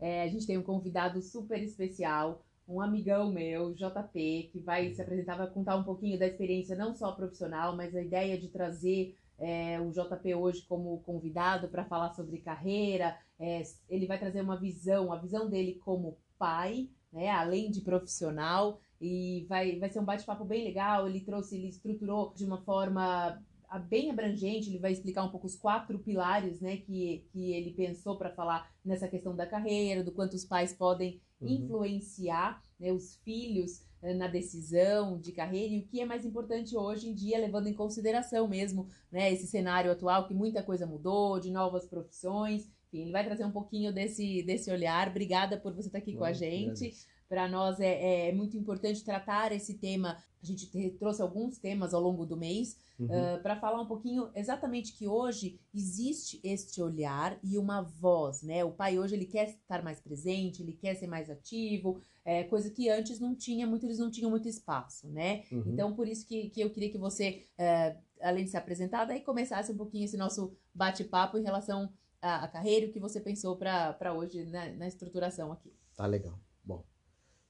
É, a gente tem um convidado super especial, um amigão meu, JP, que vai se apresentar, vai contar um pouquinho da experiência não só profissional, mas a ideia de trazer é, o JP hoje como convidado para falar sobre carreira. É, ele vai trazer uma visão, a visão dele como pai, né, além de profissional, e vai, vai ser um bate-papo bem legal. Ele trouxe, ele estruturou de uma forma bem abrangente, ele vai explicar um pouco os quatro pilares né, que, que ele pensou para falar nessa questão da carreira, do quanto os pais podem uhum. influenciar né, os filhos eh, na decisão de carreira e o que é mais importante hoje em dia, levando em consideração mesmo né, esse cenário atual, que muita coisa mudou, de novas profissões. Enfim, ele vai trazer um pouquinho desse, desse olhar. Obrigada por você estar aqui Bom, com a gente. Para nós é, é, muito importante tratar esse tema. A gente trouxe alguns temas ao longo do mês uhum. uh, para falar um pouquinho exatamente que hoje existe este olhar e uma voz, né? O pai hoje ele quer estar mais presente, ele quer ser mais ativo, é, coisa que antes não tinha, muito eles não tinham muito espaço, né? Uhum. Então, por isso que, que eu queria que você, é, além de se apresentar, daí começasse um pouquinho esse nosso bate-papo em relação à, carreira, o que você pensou para hoje na, na estruturação aqui. Tá legal.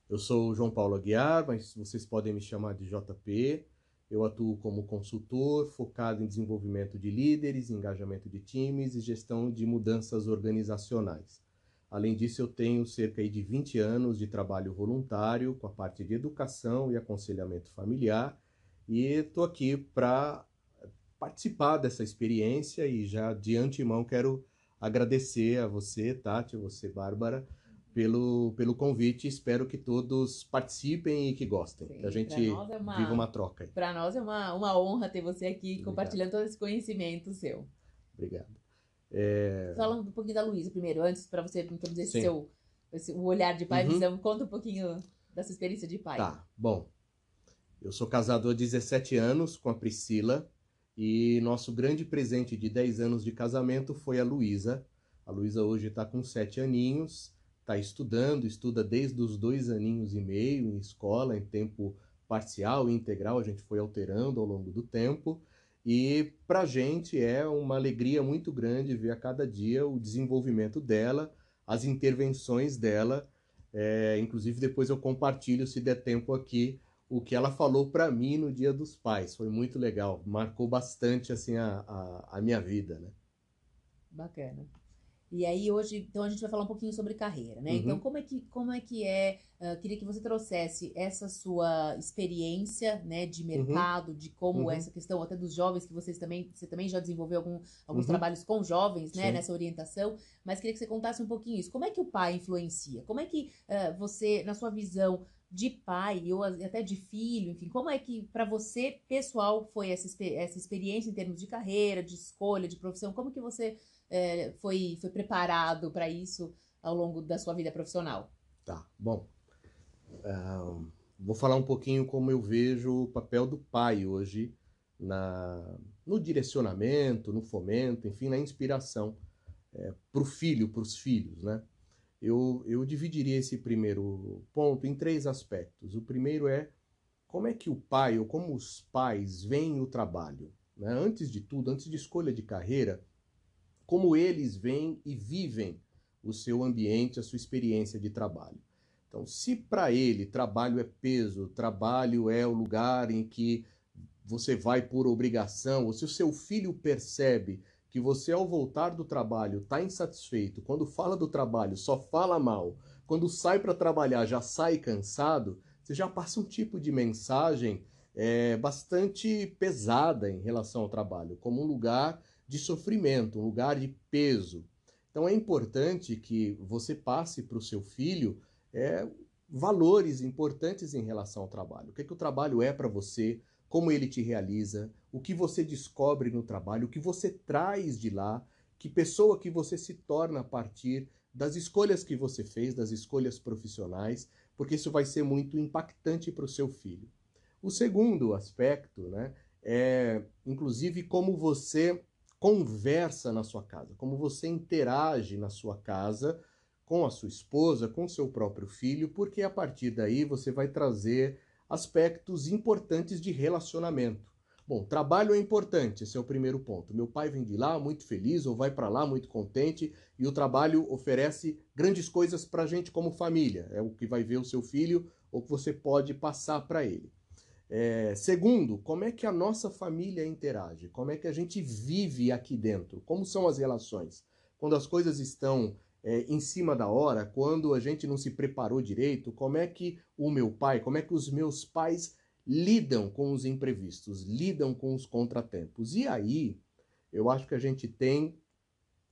Eu sou o João Paulo Aguiar, mas vocês podem me chamar de JP. Eu atuo como consultor focado em desenvolvimento de líderes, engajamento de times e gestão de mudanças organizacionais. Além disso, eu tenho cerca de 20 anos de trabalho voluntário com a parte de educação e aconselhamento familiar e estou aqui para participar dessa experiência e já de antemão quero agradecer a você, Tati, você, Bárbara, pelo, pelo convite. Espero que todos participem e que gostem. Sim, que a gente é uma, viva uma troca. Para nós é uma, uma honra ter você aqui Obrigado. compartilhando todo esse conhecimento seu. Obrigado. É... Falando um pouquinho da Luísa primeiro, antes, para você introduzir esse seu esse, o olhar de pai, uhum. visão, conta um pouquinho da sua experiência de pai. Tá, bom. Eu sou casado há 17 anos com a Priscila e nosso grande presente de 10 anos de casamento foi a Luísa. A Luísa hoje está com 7 aninhos, está estudando, estuda desde os dois aninhos e meio em escola, em tempo parcial e integral, a gente foi alterando ao longo do tempo. E para a gente é uma alegria muito grande ver a cada dia o desenvolvimento dela, as intervenções dela. É, inclusive, depois eu compartilho, se der tempo aqui, o que ela falou para mim no Dia dos Pais. Foi muito legal, marcou bastante assim a, a, a minha vida, né? Bacana. E aí hoje, então a gente vai falar um pouquinho sobre carreira, né? Uhum. Então como é que como é que é? Uh, queria que você trouxesse essa sua experiência, né, de uhum. mercado, uhum. de como uhum. essa questão até dos jovens que vocês também você também já desenvolveu algum, alguns uhum. trabalhos com jovens, né, Sim. nessa orientação. Mas queria que você contasse um pouquinho isso. Como é que o pai influencia? Como é que uh, você, na sua visão de pai ou até de filho, enfim, como é que para você pessoal foi essa, essa experiência em termos de carreira, de escolha, de profissão? Como que você é, foi, foi preparado para isso ao longo da sua vida profissional? Tá, bom. Uh, vou falar um pouquinho como eu vejo o papel do pai hoje na, no direcionamento, no fomento, enfim, na inspiração é, para o filho, para os filhos, né? Eu, eu dividiria esse primeiro ponto em três aspectos. O primeiro é como é que o pai ou como os pais veem o trabalho. Né? Antes de tudo, antes de escolha de carreira, como eles veem e vivem o seu ambiente, a sua experiência de trabalho. Então, se para ele trabalho é peso, trabalho é o lugar em que você vai por obrigação, ou se o seu filho percebe que você, ao voltar do trabalho, está insatisfeito, quando fala do trabalho só fala mal, quando sai para trabalhar já sai cansado, você já passa um tipo de mensagem é, bastante pesada em relação ao trabalho, como um lugar de sofrimento, um lugar de peso. Então é importante que você passe para o seu filho é, valores importantes em relação ao trabalho. O que, é que o trabalho é para você, como ele te realiza, o que você descobre no trabalho, o que você traz de lá, que pessoa que você se torna a partir das escolhas que você fez, das escolhas profissionais, porque isso vai ser muito impactante para o seu filho. O segundo aspecto, né, é inclusive como você conversa na sua casa, como você interage na sua casa com a sua esposa, com seu próprio filho, porque a partir daí você vai trazer aspectos importantes de relacionamento. Bom, trabalho é importante, esse é o primeiro ponto. Meu pai vem de lá muito feliz ou vai para lá muito contente e o trabalho oferece grandes coisas para a gente como família. É o que vai ver o seu filho ou que você pode passar para ele. É, segundo, como é que a nossa família interage? Como é que a gente vive aqui dentro? Como são as relações? Quando as coisas estão é, em cima da hora, quando a gente não se preparou direito, como é que o meu pai, como é que os meus pais lidam com os imprevistos, lidam com os contratempos? E aí, eu acho que a gente tem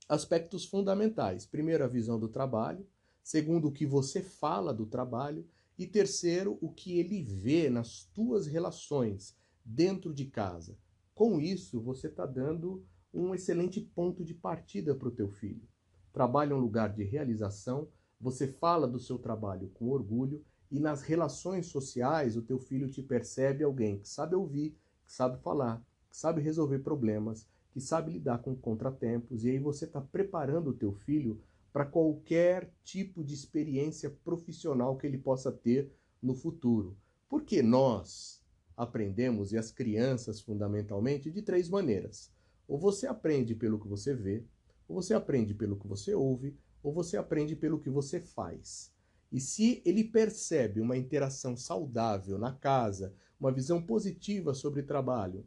aspectos fundamentais. Primeiro, a visão do trabalho. Segundo, o que você fala do trabalho. E terceiro, o que ele vê nas tuas relações dentro de casa. Com isso, você está dando um excelente ponto de partida para o teu filho. Trabalho é um lugar de realização, você fala do seu trabalho com orgulho e nas relações sociais o teu filho te percebe alguém que sabe ouvir, que sabe falar, que sabe resolver problemas, que sabe lidar com contratempos e aí você está preparando o teu filho para qualquer tipo de experiência profissional que ele possa ter no futuro. Porque nós aprendemos, e as crianças fundamentalmente, de três maneiras. Ou você aprende pelo que você vê, ou você aprende pelo que você ouve, ou você aprende pelo que você faz. E se ele percebe uma interação saudável na casa, uma visão positiva sobre trabalho,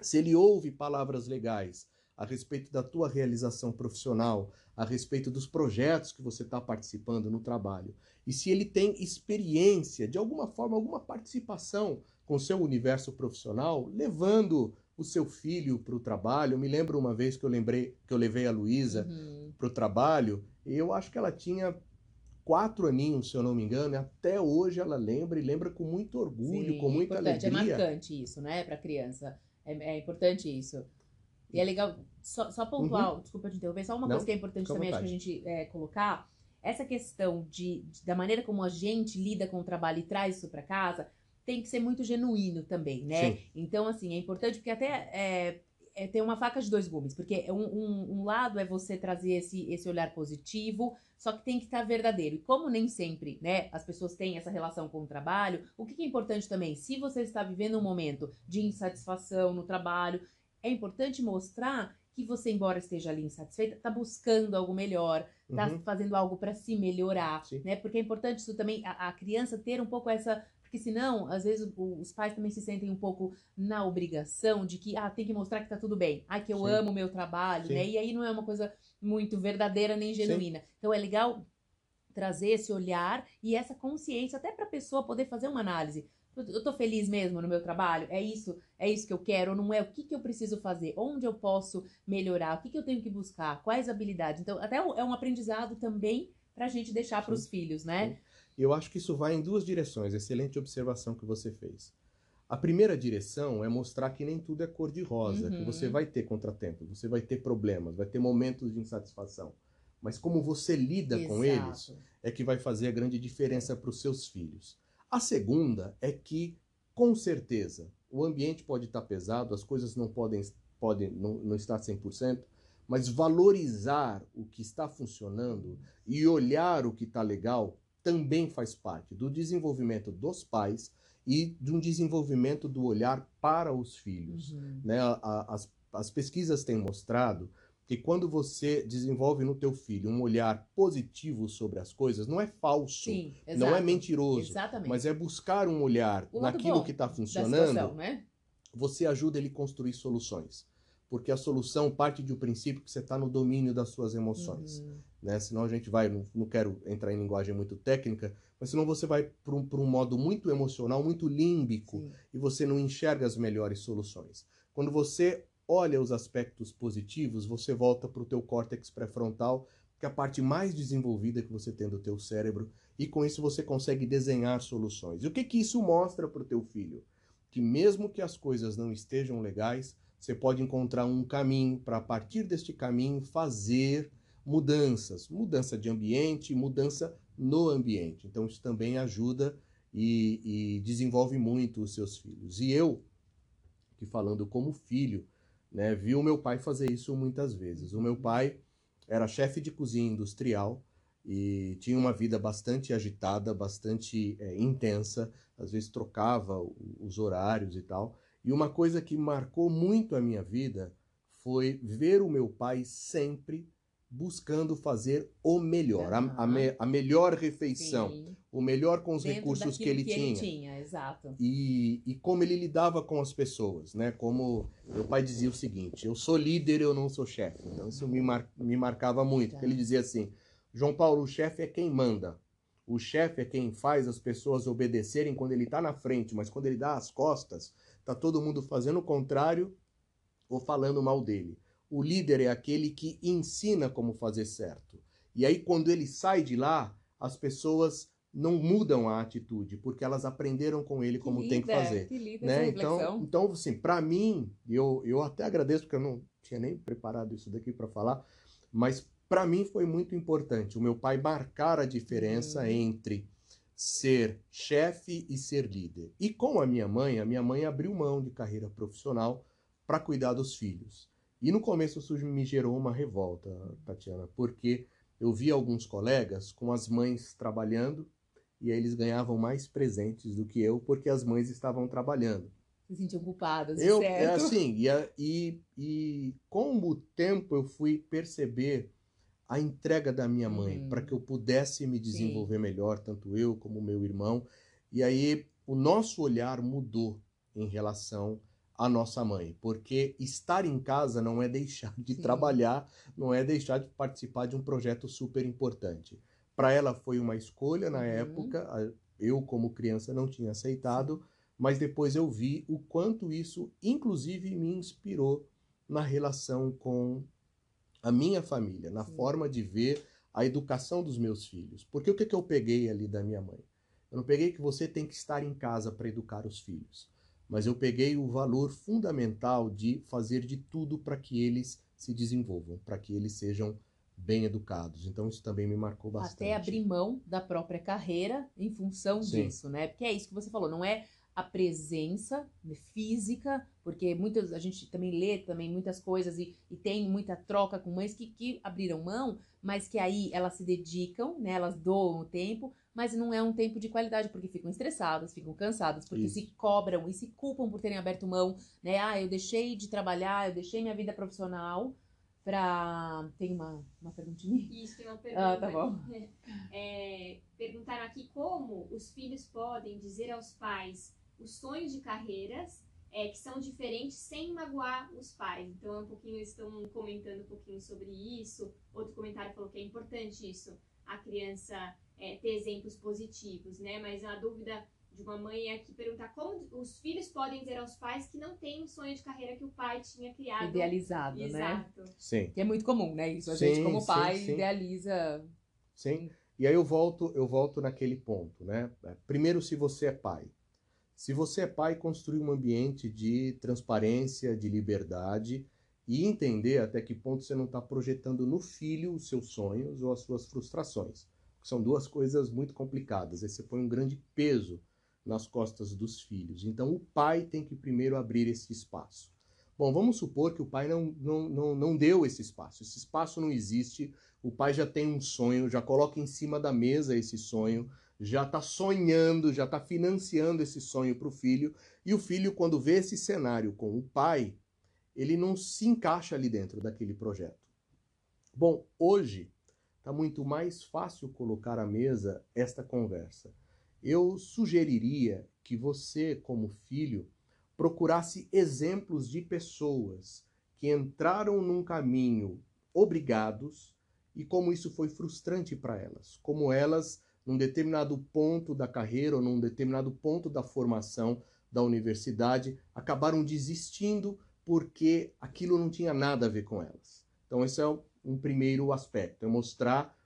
se ele ouve palavras legais, a respeito da tua realização profissional, a respeito dos projetos que você está participando no trabalho. E se ele tem experiência, de alguma forma, alguma participação com o seu universo profissional, levando o seu filho para o trabalho. Eu me lembro uma vez que eu lembrei que eu levei a Luísa uhum. para o trabalho, e eu acho que ela tinha quatro aninhos, se eu não me engano, e até hoje ela lembra e lembra com muito orgulho, Sim, com muita importante. É alegria. É marcante isso, né, para criança. É, é importante isso. E é legal, só, só pontuar, uhum. desculpa te interromper, só uma Não, coisa que é importante também, acho que a gente é, colocar, essa questão de, de, da maneira como a gente lida com o trabalho e traz isso para casa, tem que ser muito genuíno também, né? Sim. Então, assim, é importante porque até é, é ter uma faca de dois gumes, porque um, um, um, lado é você trazer esse, esse olhar positivo, só que tem que estar verdadeiro. E como nem sempre, né, as pessoas têm essa relação com o trabalho, o que, que é importante também? Se você está vivendo um momento de insatisfação no trabalho, é importante mostrar que você, embora esteja ali insatisfeita, está buscando algo melhor, está uhum. fazendo algo para se melhorar, Sim. né? Porque é importante isso também, a, a, criança ter um pouco essa. Porque senão, às vezes, o, os pais também se sentem um pouco na obrigação de que, ah, tem que mostrar que tá tudo bem. Ah, que eu Sim. amo o meu trabalho, Sim. né? E aí não é uma coisa muito verdadeira nem genuína. Então é legal trazer esse olhar e essa consciência até para a pessoa poder fazer uma análise eu tô feliz mesmo no meu trabalho? É isso? É isso que eu quero? Ou não é? O que, que eu preciso fazer? Onde eu posso melhorar? O que, que eu tenho que buscar? Quais habilidades? Então, até é um aprendizado também para a gente deixar para os filhos, né? Eu acho que isso vai em duas direções. Excelente observação que você fez. A primeira direção é mostrar que nem tudo é cor-de-rosa, uhum. que você vai ter contratempo, você vai ter problemas, vai ter momentos de insatisfação. Mas como você lida Exato. com eles é que vai fazer a grande diferença para os seus filhos. A segunda é que, com certeza, o ambiente pode estar pesado, as coisas não podem, podem não, não estar 100%, mas valorizar o que está funcionando e olhar o que está legal também faz parte do desenvolvimento dos pais e de um desenvolvimento do olhar para os filhos. Uhum. Né? as, as pesquisas têm mostrado que quando você desenvolve no teu filho um olhar positivo sobre as coisas, não é falso, Sim, não é mentiroso, Exatamente. mas é buscar um olhar naquilo que está funcionando, né? você ajuda ele a construir soluções. Porque a solução parte de um princípio que você está no domínio das suas emoções. Uhum. Né? Senão a gente vai, não, não, quero entrar em linguagem muito técnica, mas senão você vai para um, um modo muito emocional, muito límbico, Sim. e você não enxerga as melhores soluções. Quando você olha os aspectos positivos, você volta para o teu córtex pré-frontal, que é a parte mais desenvolvida que você tem do teu cérebro, e com isso você consegue desenhar soluções. E o que que isso mostra para o teu filho? Que mesmo que as coisas não estejam legais, você pode encontrar um caminho para a partir deste caminho fazer mudanças, mudança de ambiente, mudança no ambiente. Então isso também ajuda e, e desenvolve muito os seus filhos. E eu, que falando como filho, né, vi o meu pai fazer isso muitas vezes. O meu pai era chefe de cozinha industrial e tinha uma vida bastante agitada, bastante é, intensa, às vezes trocava os horários e tal. E uma coisa que marcou muito a minha vida foi ver o meu pai sempre buscando fazer o melhor, uhum. a, a, me, a, melhor refeição, Sim. o melhor com os Dentro recursos que ele que tinha. Ele tinha exato. E, e como ele lidava com as pessoas, né? Como meu pai dizia o seguinte: eu sou líder, eu não sou chefe. Então isso me, mar, me marcava muito. Ele dizia assim: João Paulo, o chefe é quem manda. O chefe é quem faz as pessoas obedecerem quando ele está na frente, mas quando ele dá as costas, tá todo mundo fazendo o contrário ou falando mal dele. O líder é aquele que ensina como fazer certo. E aí, quando ele sai de lá, as pessoas não mudam a atitude, porque elas aprenderam com ele como tem que fazer. Que né? Então, então, assim, para mim, eu, eu até agradeço, porque eu não tinha nem preparado isso daqui para falar, mas para mim foi muito importante o meu pai marcar a diferença uhum. entre ser chefe e ser líder. E com a minha mãe, a minha mãe abriu mão de carreira profissional para cuidar dos filhos. E no começo isso me gerou uma revolta, Tatiana, porque eu vi alguns colegas com as mães trabalhando e aí eles ganhavam mais presentes do que eu porque as mães estavam trabalhando. Se sentiam culpadas, eu, certo? É assim, e, e, e com o tempo eu fui perceber a entrega da minha mãe uhum. para que eu pudesse me desenvolver Sim. melhor, tanto eu como meu irmão. E aí o nosso olhar mudou em relação a nossa mãe, porque estar em casa não é deixar de Sim. trabalhar, não é deixar de participar de um projeto super importante. Para ela foi uma escolha na uhum. época, eu como criança não tinha aceitado, mas depois eu vi o quanto isso inclusive me inspirou na relação com a minha família, na Sim. forma de ver a educação dos meus filhos. Porque o que, que eu peguei ali da minha mãe? Eu não peguei que você tem que estar em casa para educar os filhos mas eu peguei o valor fundamental de fazer de tudo para que eles se desenvolvam, para que eles sejam bem educados. Então isso também me marcou bastante. Até abrir mão da própria carreira em função Sim. disso, né? Porque é isso que você falou, não é a presença física, porque muitas a gente também lê também muitas coisas e, e tem muita troca com mães que, que abriram mão, mas que aí elas se dedicam, né? Elas doam o tempo, mas não é um tempo de qualidade, porque ficam estressadas, ficam cansadas, porque Isso. se cobram e se culpam por terem aberto mão, né? Ah, eu deixei de trabalhar, eu deixei minha vida profissional pra... Tem uma, uma perguntinha? Isso, tem uma pergunta. Ah, tá bom. É, perguntaram aqui como os filhos podem dizer aos pais os sonhos de carreiras é, que são diferentes sem magoar os pais. Então, é um pouquinho, eles estão comentando um pouquinho sobre isso. Outro comentário falou que é importante isso, a criança é, ter exemplos positivos, né? Mas a dúvida de uma mãe é aqui perguntar como os filhos podem dizer aos pais que não tem um sonho de carreira que o pai tinha criado. Idealizado, né? Exato. né? Sim. Que é muito comum, né? Isso a sim, gente como pai sim, sim. idealiza. Sim. E aí eu volto, eu volto naquele ponto, né? Primeiro, se você é pai. Se você é pai, construir um ambiente de transparência, de liberdade e entender até que ponto você não está projetando no filho os seus sonhos ou as suas frustrações. São duas coisas muito complicadas. Aí você põe um grande peso nas costas dos filhos. Então o pai tem que primeiro abrir esse espaço. Bom, vamos supor que o pai não, não, não, não deu esse espaço. Esse espaço não existe. O pai já tem um sonho, já coloca em cima da mesa esse sonho, já está sonhando, já está financiando esse sonho para o filho. E o filho, quando vê esse cenário com o pai, ele não se encaixa ali dentro daquele projeto. Bom, hoje está muito mais fácil colocar à mesa esta conversa. Eu sugeriria que você, como filho, procurasse exemplos de pessoas que entraram num caminho obrigados e como isso foi frustrante para elas, como elas, num determinado ponto da carreira ou num determinado ponto da formação da universidade, acabaram desistindo porque aquilo não tinha nada a ver com elas. Então, esse é um primeiro aspecto, é mostrar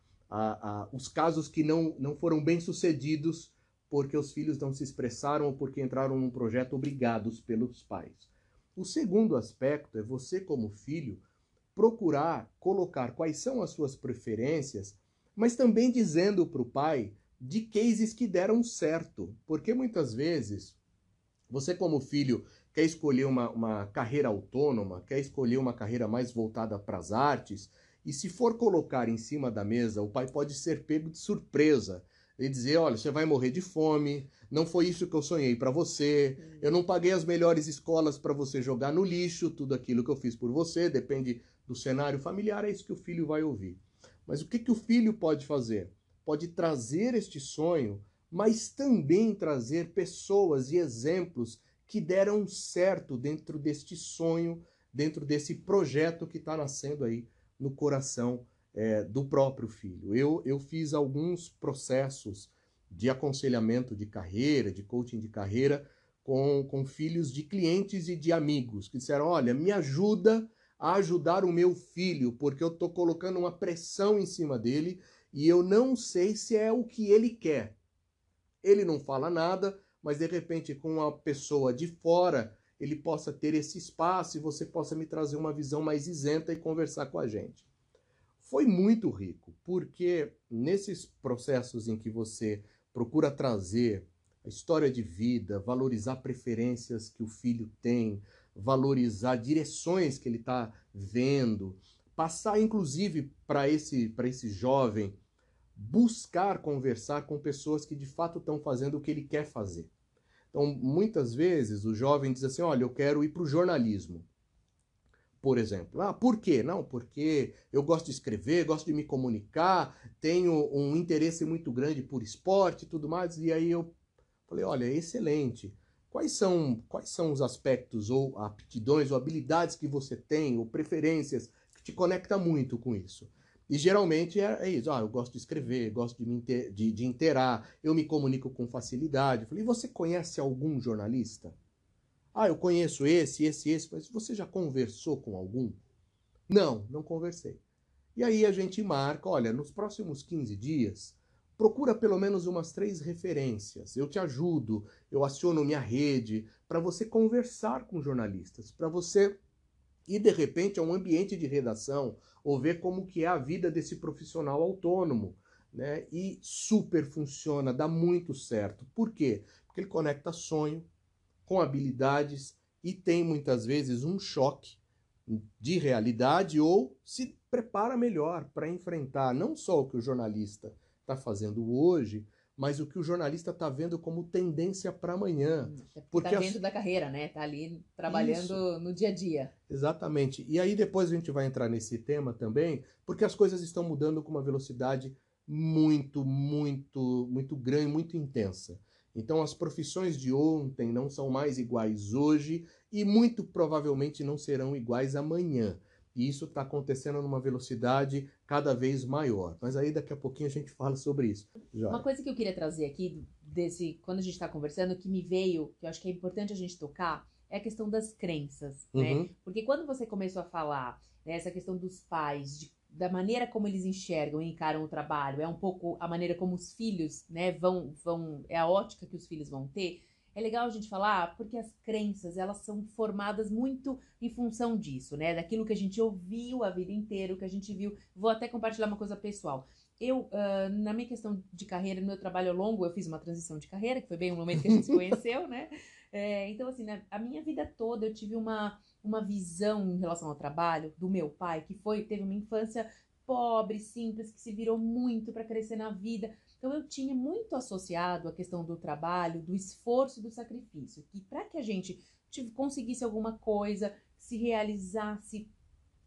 os casos que não, não foram bem sucedidos porque os filhos não se expressaram ou porque entraram num projeto obrigados pelos pais. O segundo aspecto é você, como filho, procurar colocar quais são as suas preferências, mas também dizendo para o pai de cases que deram certo. Porque muitas vezes você, como filho, quer escolher uma, uma carreira autônoma, quer escolher uma carreira mais voltada para as artes, e se for colocar em cima da mesa, o pai pode ser pego de surpresa e dizer: olha, você vai morrer de fome, não foi isso que eu sonhei para você, eu não paguei as melhores escolas para você jogar no lixo, tudo aquilo que eu fiz por você, depende do cenário familiar, é isso que o filho vai ouvir. Mas o que, que o filho pode fazer? Pode trazer este sonho, mas também trazer pessoas e exemplos que deram certo dentro deste sonho, dentro desse projeto que está nascendo aí no coração é, do próprio filho. Eu, eu fiz alguns processos de aconselhamento de carreira, de coaching de carreira, com, com filhos de clientes e de amigos que disseram: Olha, me ajuda a ajudar o meu filho, porque eu estou colocando uma pressão em cima dele e eu não sei se é o que ele quer. Ele não fala nada, mas de repente, com uma pessoa de fora, ele possa ter esse espaço e você possa me trazer uma visão mais isenta e conversar com a gente. Foi muito rico, porque nesses processos em que você procura trazer a história de vida, valorizar preferências que o filho tem, valorizar direções que ele está vendo, passar inclusive para esse, esse jovem buscar conversar com pessoas que de fato estão fazendo o que ele quer fazer. Então, muitas vezes o jovem diz assim: Olha, eu quero ir para o jornalismo. Por exemplo. Ah, por quê? Não, porque eu gosto de escrever, gosto de me comunicar, tenho um interesse muito grande por esporte e tudo mais. E aí eu falei: Olha, excelente. Quais são, quais são os aspectos ou aptidões ou habilidades que você tem ou preferências que te conecta muito com isso? E geralmente é, é isso. Ah, eu gosto de escrever, gosto de, me inter, de, de interar, eu me comunico com facilidade. Eu falei, você conhece algum jornalista? Ah, eu conheço esse, esse, esse, mas você já conversou com algum? Não, não conversei. E aí a gente marca, olha, nos próximos 15 dias, procura pelo menos umas três referências. Eu te ajudo, eu aciono minha rede para você conversar com jornalistas, para você ir de repente a um ambiente de redação ou ver como que é a vida desse profissional autônomo, né? E super funciona, dá muito certo. Por quê? Porque ele conecta sonho com habilidades e tem muitas vezes um choque de realidade ou se prepara melhor para enfrentar não só o que o jornalista está fazendo hoje, mas o que o jornalista está vendo como tendência para amanhã. Hum, porque está dentro as... da carreira, né? Está ali trabalhando Isso. no dia a dia. Exatamente. E aí depois a gente vai entrar nesse tema também, porque as coisas estão mudando com uma velocidade muito, muito, muito grande, muito intensa. Então as profissões de ontem não são mais iguais hoje e muito provavelmente não serão iguais amanhã. E isso está acontecendo numa velocidade cada vez maior. Mas aí daqui a pouquinho a gente fala sobre isso. Uma coisa que eu queria trazer aqui, desse quando a gente está conversando, que me veio, que eu acho que é importante a gente tocar, é a questão das crenças. Né? Uhum. Né? Porque quando você começou a falar né, essa questão dos pais, de, da maneira como eles enxergam e encaram o trabalho, é um pouco a maneira como os filhos né, vão, vão. É a ótica que os filhos vão ter é legal a gente falar porque as crenças, elas são formadas muito em função disso, né? Daquilo que a gente ouviu a vida inteira, o que a gente viu. Vou até compartilhar uma coisa pessoal. Eu, uh, na minha questão de carreira, no meu trabalho longo, eu fiz uma transição de carreira, que foi bem o momento que a gente se conheceu, né? É, então, assim, né, a minha vida toda eu tive uma, uma visão em relação ao trabalho do meu pai, que foi teve uma infância pobre, simples, que se virou muito para crescer na vida. Então eu tinha muito associado a questão do trabalho, do esforço, do sacrifício, que para que a gente conseguisse alguma coisa, se realizasse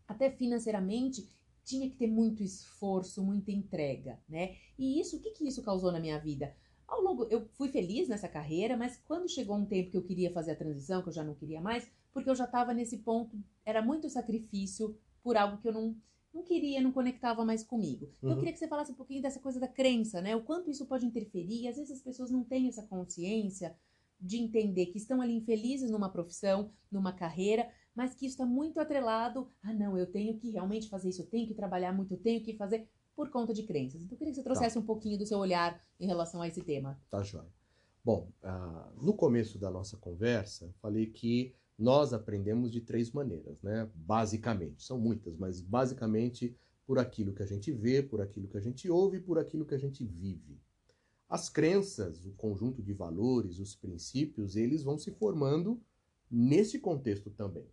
até financeiramente, tinha que ter muito esforço, muita entrega, né? E isso, o que que isso causou na minha vida? Ao longo, eu fui feliz nessa carreira, mas quando chegou um tempo que eu queria fazer a transição, que eu já não queria mais, porque eu já estava nesse ponto, era muito sacrifício por algo que eu não não queria, não conectava mais comigo. Então, uhum. Eu queria que você falasse um pouquinho dessa coisa da crença, né? O quanto isso pode interferir. E às vezes as pessoas não têm essa consciência de entender que estão ali infelizes numa profissão, numa carreira, mas que isso está muito atrelado. Ah, não, eu tenho que realmente fazer isso, eu tenho que trabalhar muito, eu tenho que fazer por conta de crenças. Então, eu queria que você trouxesse tá. um pouquinho do seu olhar em relação a esse tema. Tá, joia. Bom, uh, no começo da nossa conversa, falei que nós aprendemos de três maneiras, né? Basicamente, são muitas, mas basicamente por aquilo que a gente vê, por aquilo que a gente ouve, por aquilo que a gente vive. As crenças, o conjunto de valores, os princípios, eles vão se formando nesse contexto também.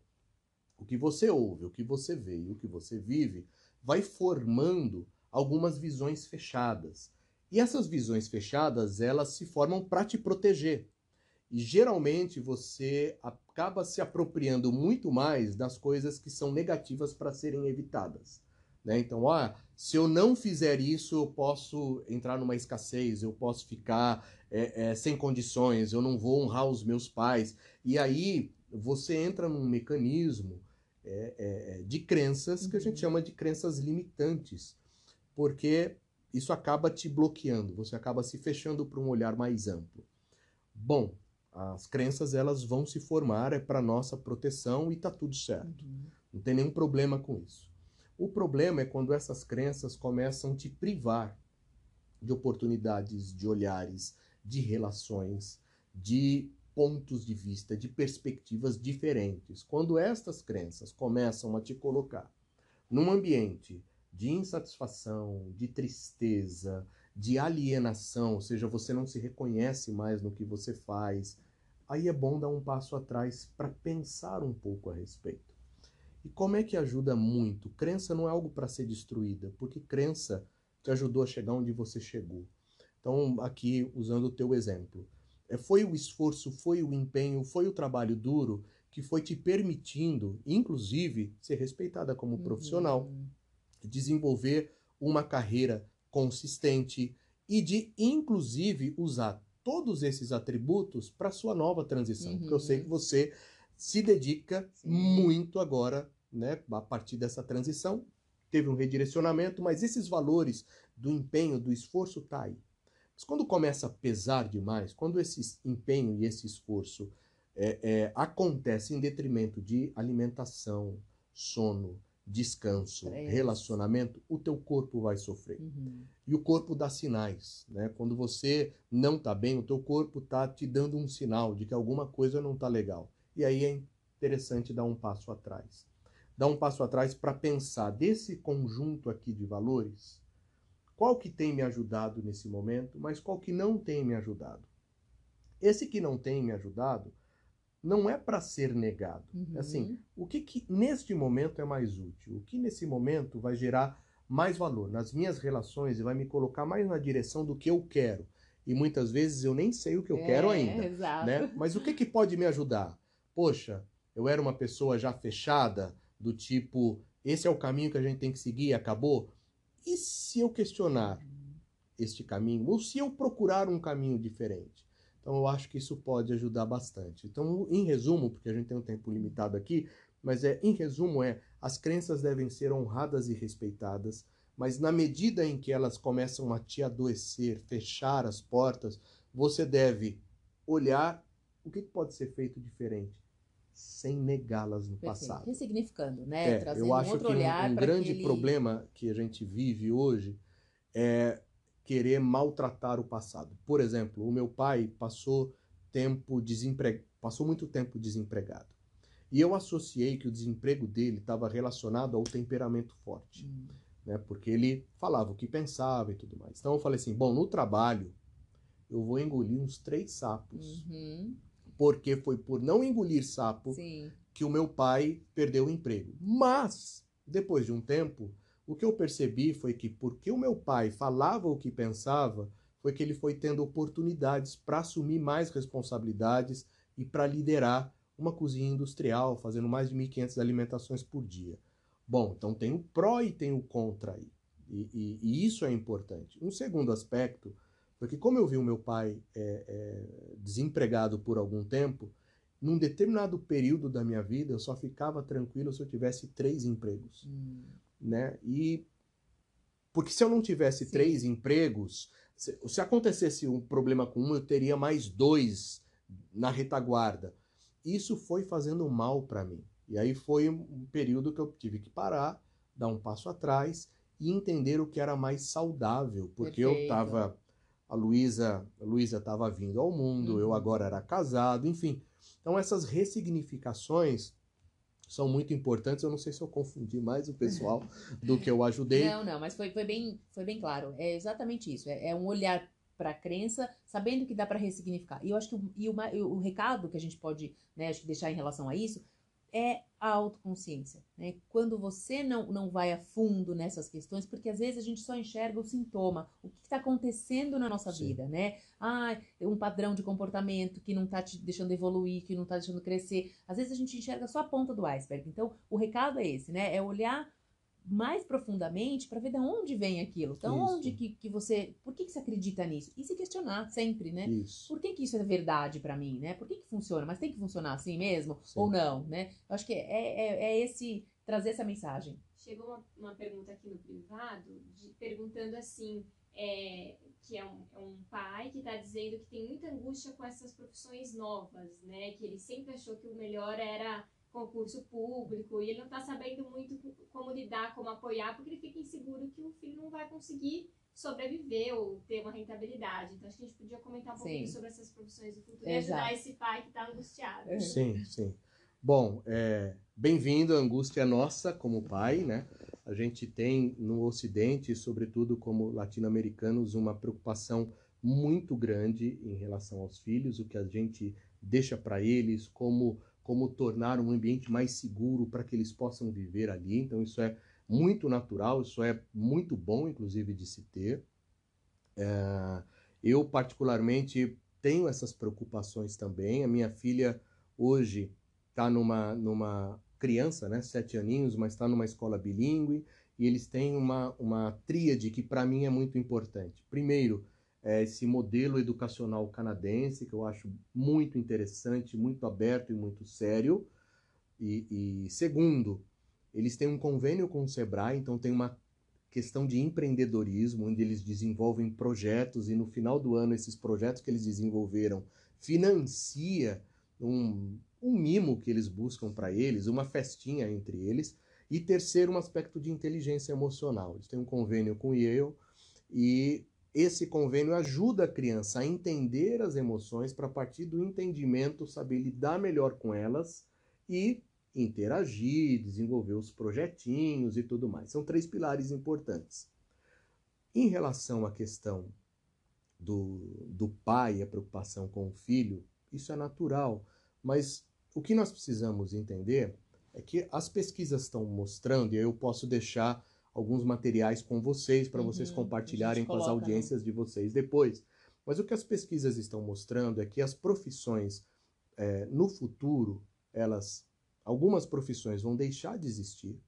O que você ouve, o que você vê e o que você vive vai formando algumas visões fechadas. E essas visões fechadas, elas se formam para te proteger. E geralmente você acaba se apropriando muito mais das coisas que são negativas para serem evitadas. Né? Então, ah, se eu não fizer isso, eu posso entrar numa escassez, eu posso ficar é, é, sem condições, eu não vou honrar os meus pais. E aí você entra num mecanismo é, é de crenças que a gente uhum. chama de crenças limitantes, porque isso acaba te bloqueando, você acaba se fechando para um olhar mais amplo. Bom, as crenças elas vão se formar é para nossa proteção e tá tudo certo. Uhum. Não tem nenhum problema com isso. O problema é quando essas crenças começam a te privar de oportunidades, de olhares, de relações, de pontos de vista, de perspectivas diferentes. Quando estas crenças começam a te colocar num ambiente de insatisfação, de tristeza, de alienação, ou seja, você não se reconhece mais no que você faz, aí é bom dar um passo atrás para pensar um pouco a respeito. E como é que ajuda muito? Crença não é algo para ser destruída, porque crença te ajudou a chegar onde você chegou. Então, aqui, usando o teu exemplo, é, foi o esforço, foi o empenho, foi o trabalho duro que foi te permitindo, inclusive, ser respeitada como uhum. profissional, desenvolver uma carreira consistente e de, inclusive, usar todos esses atributos para sua nova transição. Uhum. Porque eu sei que você se dedica Sim. muito agora né, a partir dessa transição, teve um redirecionamento, mas esses valores do empenho, do esforço tá aí. Mas quando começa a pesar demais, quando esse empenho e esse esforço é, é, acontece em detrimento de alimentação, sono, descanso, é relacionamento, o teu corpo vai sofrer. Uhum. E o corpo dá sinais, né? Quando você não tá bem, o teu corpo tá te dando um sinal de que alguma coisa não tá legal. E aí é interessante dar um passo atrás dar um passo atrás para pensar desse conjunto aqui de valores, qual que tem me ajudado nesse momento, mas qual que não tem me ajudado. Esse que não tem me ajudado não é para ser negado. Uhum. Assim, o que, que neste momento é mais útil? O que nesse momento vai gerar mais valor nas minhas relações e vai me colocar mais na direção do que eu quero? E muitas vezes eu nem sei o que eu é, quero ainda. Exato. Né? Mas o que, que pode me ajudar? Poxa, eu era uma pessoa já fechada, do tipo, esse é o caminho que a gente tem que seguir acabou? E se eu questionar este caminho? Ou se eu procurar um caminho diferente? Então eu acho que isso pode ajudar bastante. Então, em resumo, porque a gente tem um tempo limitado aqui, mas é em resumo é as crenças devem ser honradas e respeitadas, mas na medida em que elas começam a te adoecer, fechar as portas, você deve olhar o que pode ser feito diferente sem negá-las no Perfeito. passado. Ressignificando, né? É, Trazendo eu acho um outro que olhar um, um grande aquele... problema que a gente vive hoje é querer maltratar o passado. Por exemplo, o meu pai passou tempo desempre... passou muito tempo desempregado. E eu associei que o desemprego dele estava relacionado ao temperamento forte, hum. né? Porque ele falava o que pensava e tudo mais. Então eu falei assim, bom, no trabalho eu vou engolir uns três sapos. Uhum porque foi por não engolir sapo Sim. que o meu pai perdeu o emprego. Mas, depois de um tempo, o que eu percebi foi que porque o meu pai falava o que pensava, foi que ele foi tendo oportunidades para assumir mais responsabilidades e para liderar uma cozinha industrial, fazendo mais de 1.500 alimentações por dia. Bom, então tem o pró e tem o contra aí. E, e, e isso é importante. Um segundo aspecto porque como eu vi o meu pai é, é, desempregado por algum tempo, num determinado período da minha vida eu só ficava tranquilo se eu tivesse três empregos, hum. Né? E porque se eu não tivesse Sim. três empregos, se, se acontecesse um problema com um, eu teria mais dois na retaguarda. Isso foi fazendo mal para mim. E aí foi um período que eu tive que parar, dar um passo atrás e entender o que era mais saudável, porque Perfeito. eu estava a Luísa a Luísa estava vindo ao mundo, Uhum. eu agora era casado, enfim. Então essas ressignificações são muito importantes. Eu não sei se eu confundi mais o pessoal do que eu ajudei. Não, não, mas foi, foi, bem, foi bem claro. É exatamente isso. É, é um olhar para a crença, sabendo que dá para ressignificar. E eu acho que o, e o, o recado que a gente pode né, acho que deixar em relação a isso é a autoconsciência. Né? Quando você não, não vai a fundo nessas questões, porque às vezes a gente só enxerga o sintoma, o que está acontecendo na nossa Sim. vida, né? Ah, um padrão de comportamento que não está te deixando evoluir, que não está deixando crescer. Às vezes a gente enxerga só a ponta do iceberg. Então, o recado é esse, né? É olhar mais profundamente para ver de onde vem aquilo. De Isso. onde que, que você. Por que, que você acredita nisso? E se questionar sempre, né? Isso. Por que, que isso é verdade pra mim, né? Por que, que funciona? Mas tem que funcionar assim mesmo? Sim. Ou não, né? Eu acho que é, é, é esse. trazer essa mensagem. Chegou uma, uma pergunta aqui no privado, de- perguntando assim, é, que é um, é um pai que está dizendo que tem muita angústia com essas profissões novas, né? Que ele sempre achou que o melhor era concurso público e ele não está sabendo muito co- como lidar, como apoiar, porque ele fica inseguro que o filho não vai conseguir sobreviver ou ter uma rentabilidade. Então acho que a gente podia comentar um pouquinho Sim. sobre essas profissões do futuro e Exato. ajudar esse pai que está angustiado. É. Sim, sim. Bom, é, bem-vindo, a angústia é nossa como pai, né? A gente tem no Ocidente, sobretudo como latino-americanos, uma preocupação muito grande em relação aos filhos, o que a gente deixa para eles, como, como tornar um ambiente mais seguro para que eles possam viver ali. Então, isso é muito natural, isso é muito bom, inclusive, de se ter. É, eu, particularmente, tenho essas preocupações também. A minha filha hoje está numa, numa criança, né, sete aninhos, mas está numa escola bilíngue e eles têm uma, uma tríade que para mim é muito importante. Primeiro, é esse modelo educacional canadense, que eu acho muito interessante, muito aberto e muito sério. E, e segundo, eles têm um convênio com o Sebrae, então tem uma questão de empreendedorismo, onde eles desenvolvem projetos e no final do ano esses projetos que eles desenvolveram financia um, um mimo que eles buscam para eles, uma festinha entre eles. E terceiro, um aspecto de inteligência emocional. Eles têm um convênio com o Yale e esse convênio ajuda a criança a entender as emoções para a partir do entendimento saber lidar melhor com elas e interagir, desenvolver os projetinhos e tudo mais. São três pilares importantes. Em relação à questão do, do pai, a preocupação com o filho, isso é natural, mas o que nós precisamos entender é que as pesquisas estão mostrando, e eu posso deixar alguns materiais com vocês para Uhum, vocês compartilharem gente com as coloca, né? audiências de vocês depois. Mas o que as pesquisas estão mostrando é que as profissões eh, no futuro, elas, algumas profissões vão deixar de existir,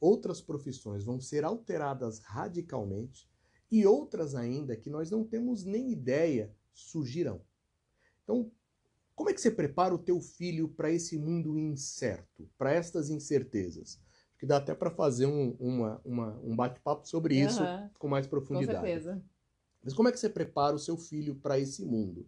outras profissões vão ser alteradas radicalmente e outras ainda que nós não temos nem ideia surgirão. Então, como é que você prepara o teu filho para esse mundo incerto, para estas incertezas? Que dá até para fazer um, uma, uma- um bate-papo sobre isso com mais com profundidade. certeza. Mas como é que você prepara o seu filho para esse mundo?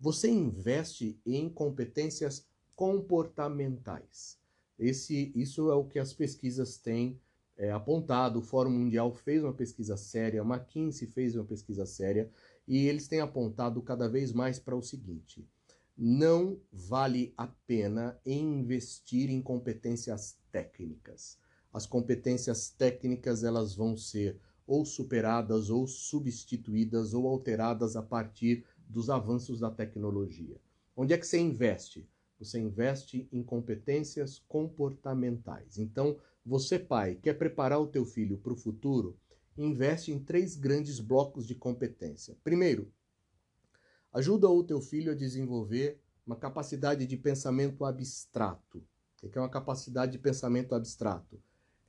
Você investe em competências comportamentais. Esse, isso é o que as pesquisas têm é, apontado. O Fórum Mundial fez uma pesquisa séria, a McKinsey fez uma pesquisa séria, e eles têm apontado cada vez mais para o seguinte: não vale a pena investir em competências técnicas. As competências técnicas elas vão ser ou superadas ou substituídas ou alteradas a partir dos avanços da tecnologia. Onde é que você investe? Você investe em competências comportamentais. Então, você pai quer preparar o teu filho para o futuro, investe em três grandes blocos de competência. Primeiro, ajuda o teu filho a desenvolver uma capacidade de pensamento abstrato. O que é uma capacidade de pensamento abstrato?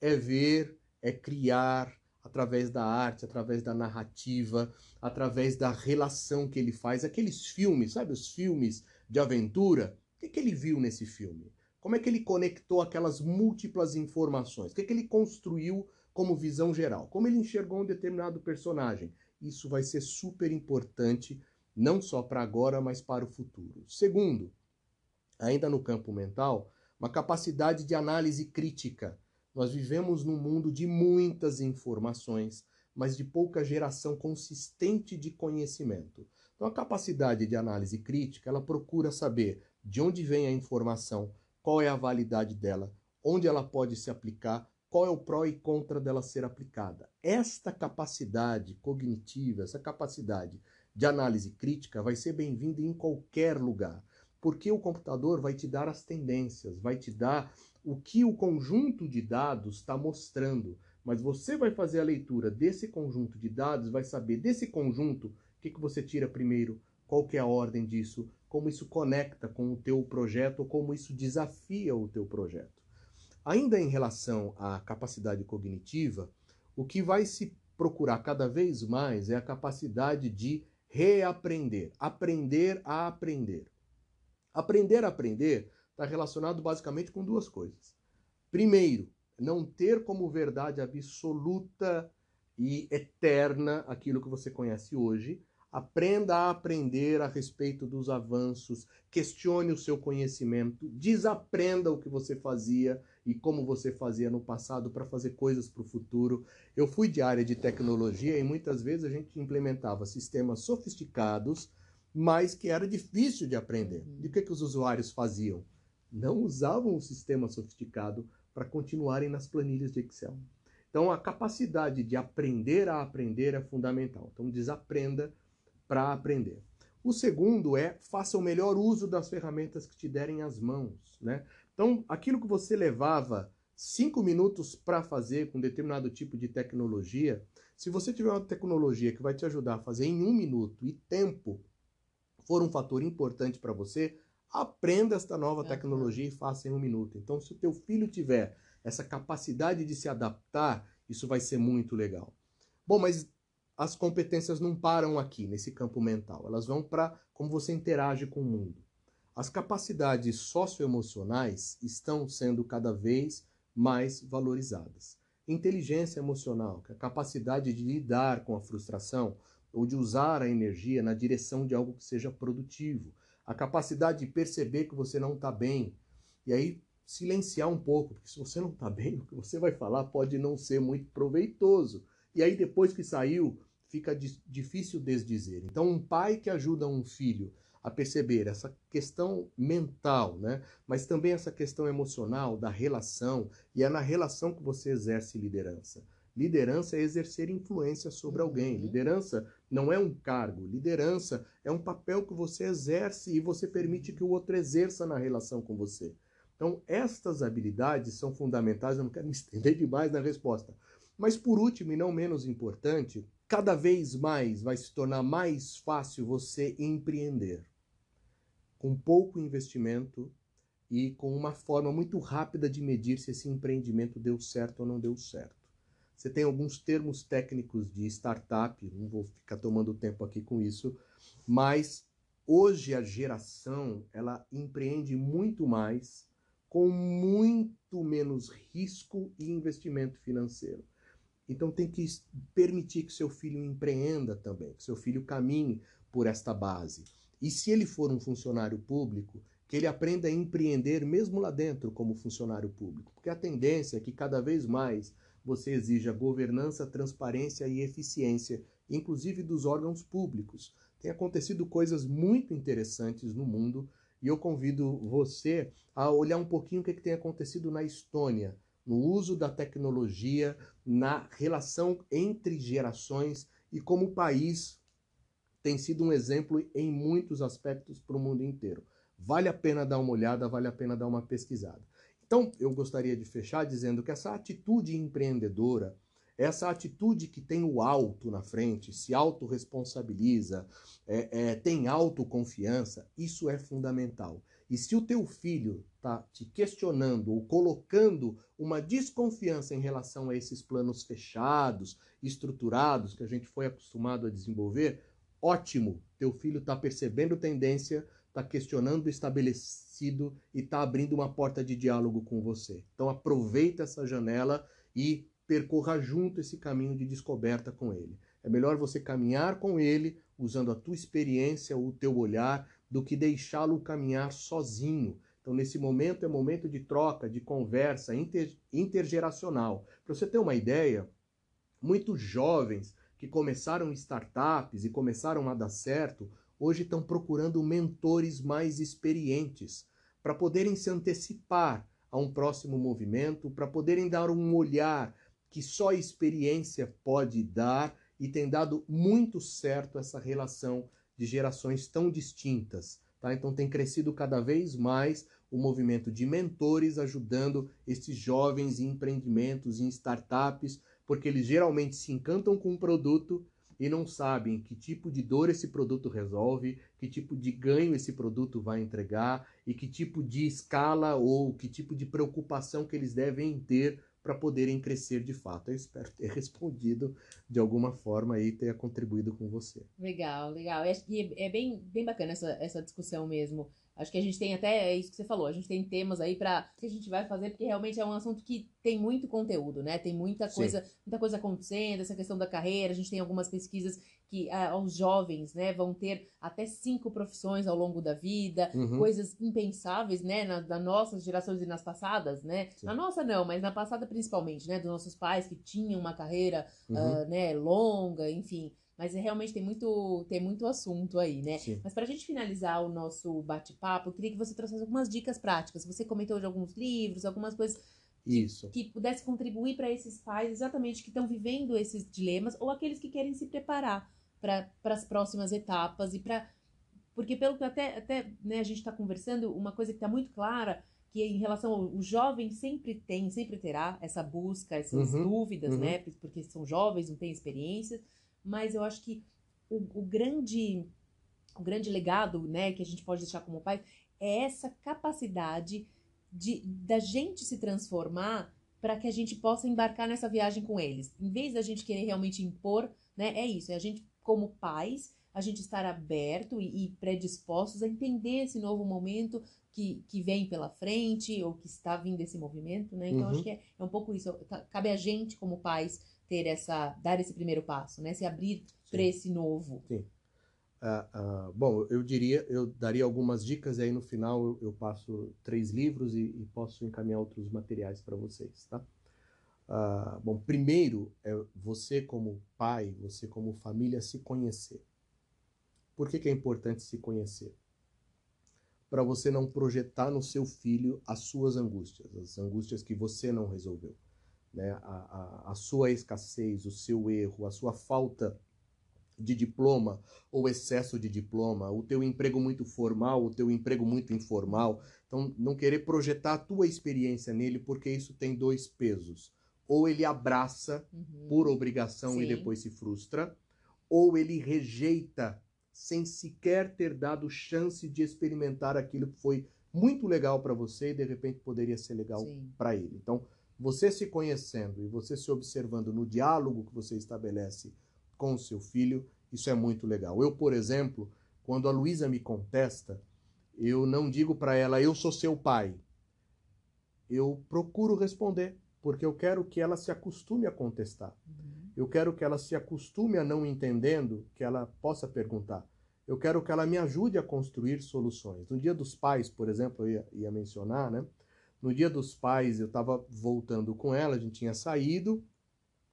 É ver, é criar através da arte, através da narrativa, através da relação que ele faz. Aqueles filmes, sabe os filmes de aventura? O que, que ele viu nesse filme? Como é que ele conectou aquelas múltiplas informações? O que, que ele construiu como visão geral? Como ele enxergou um determinado personagem? Isso vai ser super importante, não só para agora, mas para o futuro. Segundo, ainda no campo mental, uma capacidade de análise crítica. Nós vivemos num mundo de muitas informações, mas de pouca geração consistente de conhecimento. Então, a capacidade de análise crítica, ela procura saber de onde vem a informação, qual é a validade dela, onde ela pode se aplicar, qual é o pró e contra dela ser aplicada. Esta capacidade cognitiva, essa capacidade de análise crítica vai ser bem-vinda em qualquer lugar, porque o computador vai te dar as tendências, vai te dar o que o conjunto de dados está mostrando. Mas você vai fazer a leitura desse conjunto de dados, vai saber desse conjunto o que, que você tira primeiro, qual que é a ordem disso, como isso conecta com o teu projeto ou como isso desafia o teu projeto. Ainda em relação à capacidade cognitiva, o que vai se procurar cada vez mais é a capacidade de reaprender, aprender a aprender. Aprender a aprender está relacionado basicamente com duas coisas. Primeiro, não ter como verdade absoluta e eterna aquilo que você conhece hoje. Aprenda a aprender a respeito dos avanços, questione o seu conhecimento, desaprenda o que você fazia e como você fazia no passado para fazer coisas para o futuro. Eu fui de área de tecnologia e muitas vezes a gente implementava sistemas sofisticados, mas que era difícil de aprender. E o que, que os usuários faziam? Não usavam o sistema sofisticado para continuarem nas planilhas de Excel. Então, a capacidade de aprender a aprender é fundamental. Então, desaprenda para aprender. O segundo é faça o melhor uso das ferramentas que te derem as mãos. Né? Então, aquilo que você levava cinco minutos para fazer com determinado tipo de tecnologia, se você tiver uma tecnologia que vai te ajudar a fazer em um minuto e tempo for um fator importante para você, aprenda esta nova tecnologia e faça em um minuto. Então, se o teu filho tiver essa capacidade de se adaptar, isso vai ser muito legal. Bom, mas as competências não param aqui, nesse campo mental. Elas vão para como você interage com o mundo. As capacidades socioemocionais estão sendo cada vez mais valorizadas. Inteligência emocional, que é a capacidade de lidar com a frustração ou de usar a energia na direção de algo que seja produtivo. A capacidade de perceber que você não está bem. E aí silenciar um pouco, porque se você não está bem, o que você vai falar pode não ser muito proveitoso. E aí depois que saiu, fica difícil desdizer. Então, um pai que ajuda um filho a perceber essa questão mental, né? mas também essa questão emocional da relação, e é na relação que você exerce liderança. Liderança é exercer influência sobre alguém. Uhum. Liderança não é um cargo. Liderança é um papel que você exerce e você permite que o outro exerça na relação com você. Então, estas habilidades são fundamentais. Eu não quero me estender demais na resposta. Mas, por último e não menos importante, cada vez mais vai se tornar mais fácil você empreender com pouco investimento e com uma forma muito rápida de medir se esse empreendimento deu certo ou não deu certo. Você tem alguns termos técnicos de startup, não vou ficar tomando tempo aqui com isso, mas hoje a geração ela empreende muito mais com muito menos risco e investimento financeiro. Então tem que permitir que seu filho empreenda também, que seu filho caminhe por esta base. E se ele for um funcionário público, que ele aprenda a empreender mesmo lá dentro como funcionário público. Porque a tendência é que cada vez mais você exija governança, transparência e eficiência, inclusive dos órgãos públicos. Tem acontecido coisas muito interessantes no mundo e eu convido você a olhar um pouquinho o que, é que tem acontecido na Estônia, no uso da tecnologia, na relação entre gerações e como o país tem sido um exemplo em muitos aspectos para o mundo inteiro. Vale a pena dar uma olhada, vale a pena dar uma pesquisada. Então, eu gostaria de fechar dizendo que essa atitude empreendedora, essa atitude que tem o alto na frente, se autorresponsabiliza, é, é, tem autoconfiança, isso é fundamental. E se o teu filho está te questionando ou colocando uma desconfiança em relação a esses planos fechados, estruturados que a gente foi acostumado a desenvolver, Ótimo, teu filho está percebendo tendência, está questionando o estabelecido e está abrindo uma porta de diálogo com você. Então aproveita essa janela e percorra junto esse caminho de descoberta com ele. É melhor você caminhar com ele usando a tua experiência, o teu olhar, do que deixá-lo caminhar sozinho. Então, nesse momento é momento de troca, de conversa inter, intergeracional. Para você ter uma ideia, muitos jovens que começaram startups e começaram a dar certo, hoje estão procurando mentores mais experientes para poderem se antecipar a um próximo movimento, para poderem dar um olhar que só a experiência pode dar e tem dado muito certo essa relação de gerações tão distintas. Tá? Então tem crescido cada vez mais o movimento de mentores ajudando esses jovens em empreendimentos, em startups, porque eles geralmente se encantam com o produto e não sabem que tipo de dor esse produto resolve, que tipo de ganho esse produto vai entregar e que tipo de escala ou que tipo de preocupação que eles devem ter para poderem crescer de fato. Eu espero ter respondido de alguma forma e ter contribuído com você. Legal, legal. É, é bem, bem bacana essa, essa discussão mesmo. Acho que a gente tem até, é isso que você falou, a gente tem temas aí para que a gente vai fazer, porque realmente é um assunto que tem muito conteúdo, né? Tem muita coisa, Sim. muita coisa acontecendo, essa questão da carreira, a gente tem algumas pesquisas que ah, os jovens, né, vão ter até cinco profissões ao longo da vida, uhum. coisas impensáveis, né, na, nas nossas gerações e nas passadas, né? Sim. Na nossa não, mas na passada principalmente, né, dos nossos pais que tinham uma carreira, uhum. uh, né, longa, enfim. Mas é, realmente tem muito, tem muito assunto aí, né? Sim. Mas para a gente finalizar o nosso bate-papo, eu queria que você trouxesse algumas dicas práticas. Você comentou de alguns livros, algumas coisas que, que pudesse contribuir para esses pais exatamente que estão vivendo esses dilemas ou aqueles que querem se preparar para as próximas etapas e para porque pelo que até, até né, a gente está conversando, uma coisa que está muito clara que em relação ao o jovem sempre tem, sempre terá essa busca, essas uhum, dúvidas, uhum. né? Porque são jovens, não têm experiências mas eu acho que o, o grande o grande legado, né, que a gente pode deixar como pai é essa capacidade de da gente se transformar para que a gente possa embarcar nessa viagem com eles. Em vez da gente querer realmente impor, né, é isso, é a gente como pais, a gente estar aberto e, e predispostos a entender esse novo momento que, que vem pela frente ou que está vindo esse movimento, né? Então uhum. acho que é, é um pouco isso. Cabe a gente como pais ter essa, dar esse primeiro passo, né? Se abrir para esse novo. Sim. Uh, uh, bom, eu diria, eu daria algumas dicas e aí no final eu, eu passo três livros e, e, posso encaminhar outros materiais para vocês, tá? Uh, bom, primeiro é você como pai, você como família se conhecer. Por que, que é importante se conhecer? Para você não projetar no seu filho as suas angústias, as angústias que você não resolveu né, a, a, a sua escassez, o seu erro, a sua falta de diploma ou excesso de diploma, o teu emprego muito formal, o teu emprego muito informal. Então, não querer projetar a tua experiência nele, porque isso tem dois pesos. Ou ele abraça uhum. por obrigação Sim. e depois se frustra, ou ele rejeita sem sequer ter dado chance de experimentar aquilo que foi muito legal para você e de repente poderia ser legal para ele. Então, você se conhecendo e você se observando no diálogo que você estabelece com o seu filho, isso é muito legal. Eu, por exemplo, quando a Luísa me contesta, eu não digo para ela, eu sou seu pai. Eu procuro responder, porque eu quero que ela se acostume a contestar. Uhum. Eu quero que ela se acostume a não entendendo, que ela possa perguntar. Eu quero que ela me ajude a construir soluções. No Dia dos Pais, por exemplo, eu ia, ia mencionar, né? No dia dos pais, eu estava voltando com ela, a gente tinha saído,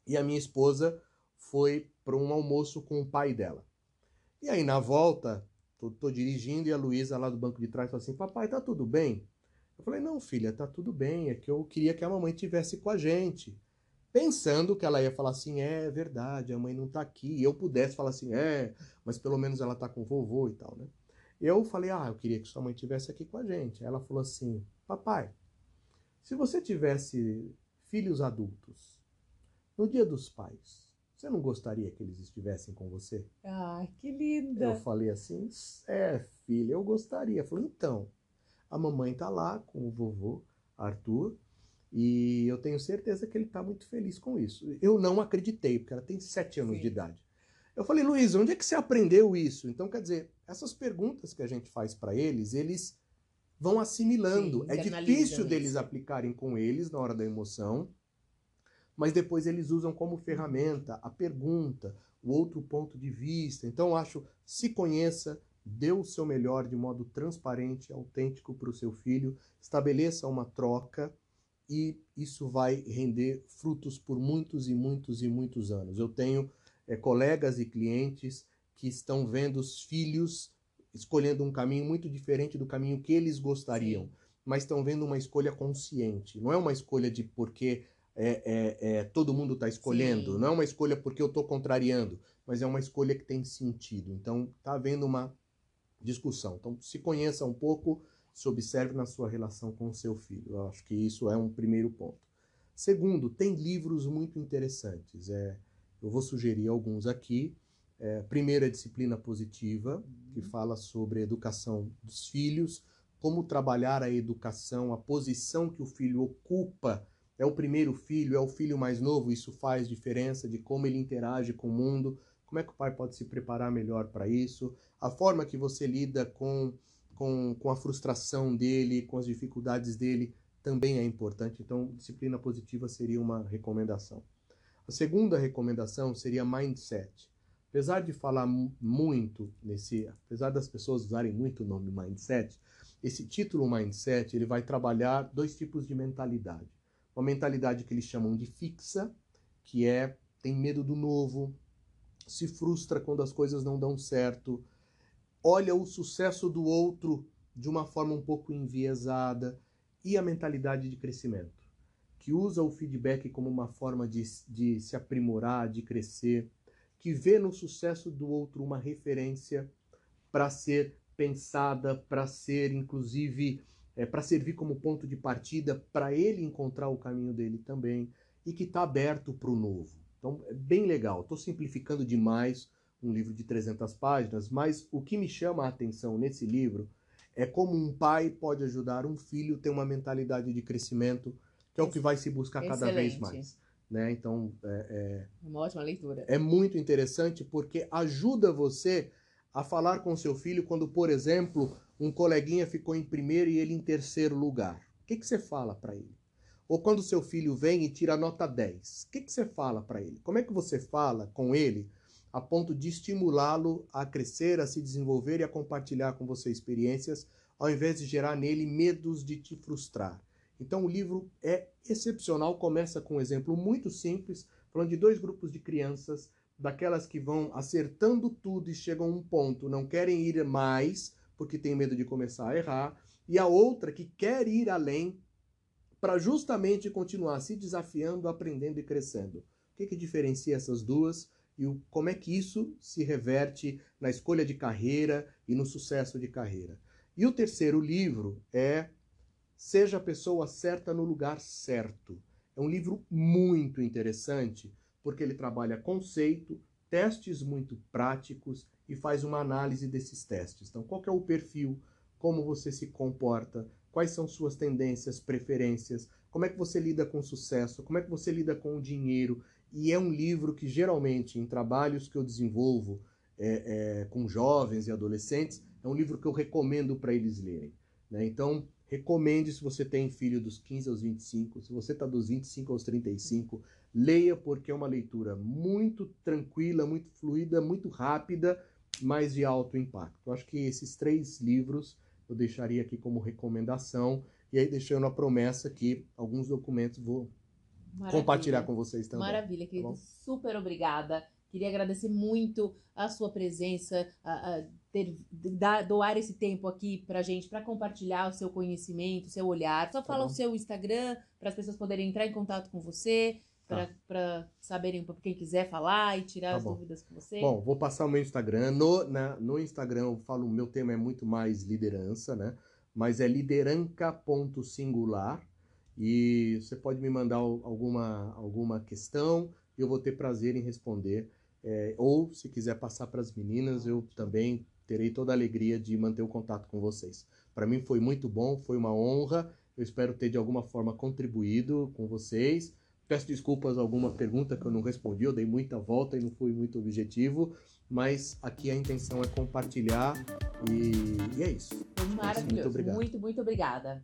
e a minha esposa foi para um almoço com o pai dela. E aí, na volta, tô, tô dirigindo e a Luísa lá do banco de trás falou assim: Papai, tá tudo bem? Eu falei: Não, filha, tá tudo bem. É que eu queria que a mamãe tivesse com a gente. Pensando que ela ia falar assim: É verdade, a mãe não tá aqui. E eu pudesse falar assim: É, mas pelo menos ela tá com o vovô e tal, né? Eu falei: Ah, eu queria que sua mãe tivesse aqui com a gente. Ela falou assim: Papai, se você tivesse filhos adultos, no dia dos pais, você não gostaria que eles estivessem com você? Ah, que linda! Eu falei assim, é, filha, eu gostaria. Eu falei, então, a mamãe tá lá com o vovô, Arthur, e eu tenho certeza que ele está muito feliz com isso. Eu não acreditei, porque ela tem sete anos Sim. de idade. Eu falei, Luiz, onde é que você aprendeu isso? Então, quer dizer, essas perguntas que a gente faz para eles, eles vão assimilando. Sim, é difícil deles isso. aplicarem com eles na hora da emoção, mas depois eles usam como ferramenta a pergunta, o outro ponto de vista. Então, eu acho, se conheça, dê o seu melhor de modo transparente, autêntico para o seu filho, estabeleça uma troca e isso vai render frutos por muitos e muitos e muitos anos. Eu tenho é, colegas e clientes que estão vendo os filhos escolhendo um caminho muito diferente do caminho que eles gostariam, mas estão vendo uma escolha consciente. Não é uma escolha de porque é, é, é todo mundo está escolhendo, Sim. não é uma escolha porque eu estou contrariando, mas é uma escolha que tem sentido. Então, está havendo uma discussão. Então, se conheça um pouco, se observe na sua relação com o seu filho. Eu acho que isso é um primeiro ponto. Segundo, tem livros muito interessantes. É, eu vou sugerir alguns aqui. É, primeiro, a disciplina positiva, que fala sobre a educação dos filhos, como trabalhar a educação, a posição que o filho ocupa. É o primeiro filho, é o filho mais novo, isso faz diferença de como ele interage com o mundo, como é que o pai pode se preparar melhor para isso, a forma que você lida com, com, com a frustração dele, com as dificuldades dele, também é importante. Então, disciplina positiva seria uma recomendação. A segunda recomendação seria mindset. Apesar de falar muito nesse, apesar das pessoas usarem muito o nome mindset, esse título mindset ele vai trabalhar dois tipos de mentalidade. Uma mentalidade que eles chamam de fixa, que é tem medo do novo, se frustra quando as coisas não dão certo, olha o sucesso do outro de uma forma um pouco enviesada, e a mentalidade de crescimento, que usa o feedback como uma forma de, de se aprimorar, de crescer, que vê no sucesso do outro uma referência para ser pensada, para ser inclusive é, para servir como ponto de partida para ele encontrar o caminho dele também e que está aberto para o novo. Então é bem legal. Estou simplificando demais um livro de 300 páginas, mas o que me chama a atenção nesse livro é como um pai pode ajudar um filho a ter uma mentalidade de crescimento, que é o que vai se buscar cada Excelente. vez mais. Né? Então, é, é, uma ótima leitura. É muito interessante porque ajuda você a falar com seu filho quando, por exemplo, um coleguinha ficou em primeiro e ele em terceiro lugar. O que, que você fala para ele? Ou quando seu filho vem e tira nota 10, o que, que você fala para ele? Como é que você fala com ele a ponto de estimulá-lo a crescer, a se desenvolver e a compartilhar com você experiências, ao invés de gerar nele medos de te frustrar? Então o livro é excepcional, começa com um exemplo muito simples, falando de dois grupos de crianças, daquelas que vão acertando tudo e chegam a um ponto, não querem ir mais porque tem medo de começar a errar, e a outra que quer ir além para justamente continuar se desafiando, aprendendo e crescendo. O que, que diferencia essas duas e o, como é que isso se reverte na escolha de carreira e no sucesso de carreira? E o terceiro livro é Seja a pessoa certa no lugar certo. É um livro muito interessante porque ele trabalha conceito, testes muito práticos e faz uma análise desses testes. Então, qual é o perfil, como você se comporta, quais são suas tendências, preferências, como é que você lida com o sucesso, como é que você lida com o dinheiro. E é um livro que geralmente em trabalhos que eu desenvolvo é, é, com jovens e adolescentes, é um livro que eu recomendo para eles lerem. Né? Então, Recomende se você tem filho dos 15 aos 25, se você está dos 25 aos 35, leia porque é uma leitura muito tranquila, muito fluida, muito rápida, mas de alto impacto. Eu acho que esses três livros eu deixaria aqui como recomendação e aí deixando a promessa que alguns documentos vou Maravilha. compartilhar com vocês também. Maravilha, tá querido. Tá super obrigada. Queria agradecer muito a sua presença, a, a ter, da, doar esse tempo aqui pra gente, para compartilhar o seu conhecimento, o seu olhar. Só tá fala o seu Instagram, para as pessoas poderem entrar em contato com você, para tá. saberem, para quem quiser falar e tirar tá as bom. dúvidas com você. Bom, vou passar o meu Instagram. No, na, no Instagram eu falo, o meu tema é muito mais liderança, né? Mas é lideranca.singular. E você pode me mandar alguma, alguma questão, eu vou ter prazer em responder. É, ou, se quiser passar para as meninas, eu também terei toda a alegria de manter o contato com vocês. Para mim foi muito bom, foi uma honra. Eu espero ter de alguma forma contribuído com vocês. Peço desculpas alguma pergunta que eu não respondi, eu dei muita volta e não fui muito objetivo, mas aqui a intenção é compartilhar e, e é isso. Maravilhoso. Muito, muito, muito obrigada.